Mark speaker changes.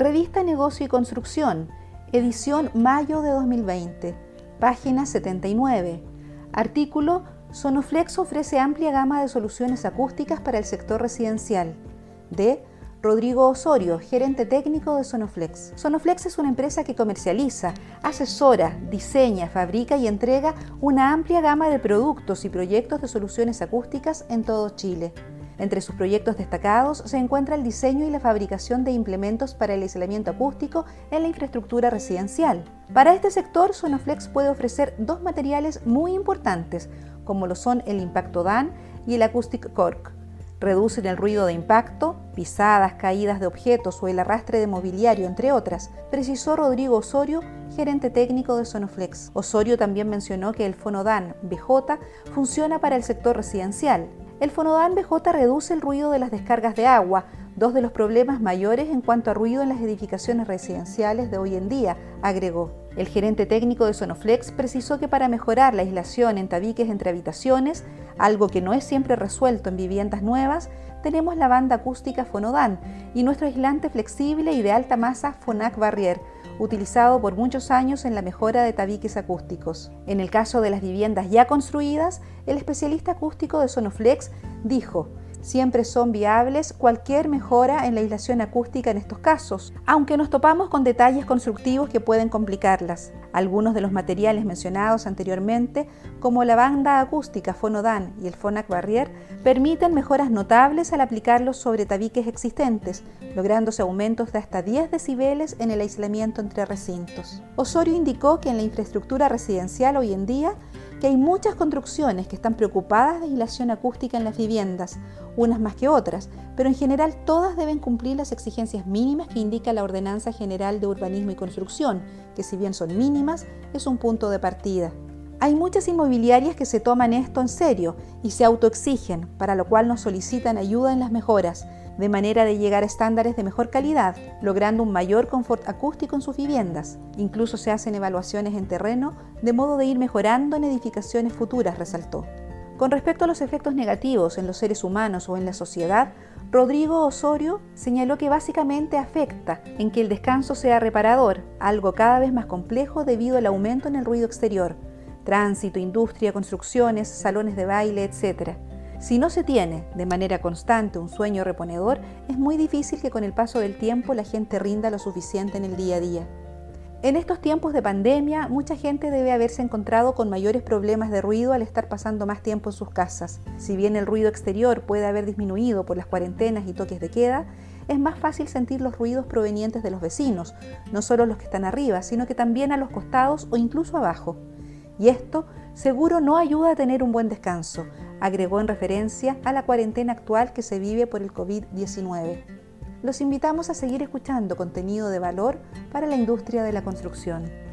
Speaker 1: Revista Negocio y Construcción, edición mayo de 2020, página 79. Artículo Sonoflex ofrece amplia gama de soluciones acústicas para el sector residencial. De Rodrigo Osorio, gerente técnico de Sonoflex. Sonoflex es una empresa que comercializa, asesora, diseña, fabrica y entrega una amplia gama de productos y proyectos de soluciones acústicas en todo Chile. Entre sus proyectos destacados se encuentra el diseño y la fabricación de implementos para el aislamiento acústico en la infraestructura residencial. Para este sector, Sonoflex puede ofrecer dos materiales muy importantes, como lo son el Impacto DAN y el Acoustic Cork reducen el ruido de impacto, pisadas, caídas de objetos o el arrastre de mobiliario, entre otras, precisó Rodrigo Osorio, gerente técnico de Sonoflex. Osorio también mencionó que el Fonodan BJ funciona para el sector residencial. El Fonodan BJ reduce el ruido de las descargas de agua, dos de los problemas mayores en cuanto a ruido en las edificaciones residenciales de hoy en día, agregó. El gerente técnico de Sonoflex precisó que para mejorar la aislación en tabiques entre habitaciones, algo que no es siempre resuelto en viviendas nuevas, tenemos la banda acústica Fonodan y nuestro aislante flexible y de alta masa Fonac Barrier, utilizado por muchos años en la mejora de tabiques acústicos. En el caso de las viviendas ya construidas, el especialista acústico de Sonoflex dijo, Siempre son viables cualquier mejora en la aislación acústica en estos casos, aunque nos topamos con detalles constructivos que pueden complicarlas. Algunos de los materiales mencionados anteriormente, como la banda acústica Fonodan y el Fonac Barrier, permiten mejoras notables al aplicarlos sobre tabiques existentes, lográndose aumentos de hasta 10 decibeles en el aislamiento entre recintos. Osorio indicó que en la infraestructura residencial hoy en día que hay muchas construcciones que están preocupadas de aislación acústica en las viviendas, unas más que otras, pero en general todas deben cumplir las exigencias mínimas que indica la Ordenanza General de Urbanismo y Construcción, que si bien son mínimas, es un punto de partida. Hay muchas inmobiliarias que se toman esto en serio y se autoexigen, para lo cual nos solicitan ayuda en las mejoras, de manera de llegar a estándares de mejor calidad, logrando un mayor confort acústico en sus viviendas. Incluso se hacen evaluaciones en terreno de modo de ir mejorando en edificaciones futuras, resaltó. Con respecto a los efectos negativos en los seres humanos o en la sociedad, Rodrigo Osorio señaló que básicamente afecta en que el descanso sea reparador, algo cada vez más complejo debido al aumento en el ruido exterior, tránsito, industria, construcciones, salones de baile, etc. Si no se tiene de manera constante un sueño reponedor, es muy difícil que con el paso del tiempo la gente rinda lo suficiente en el día a día. En estos tiempos de pandemia, mucha gente debe haberse encontrado con mayores problemas de ruido al estar pasando más tiempo en sus casas. Si bien el ruido exterior puede haber disminuido por las cuarentenas y toques de queda, es más fácil sentir los ruidos provenientes de los vecinos, no solo los que están arriba, sino que también a los costados o incluso abajo. Y esto seguro no ayuda a tener un buen descanso, agregó en referencia a la cuarentena actual que se vive por el COVID-19. Los invitamos a seguir escuchando contenido de valor para la industria de la construcción.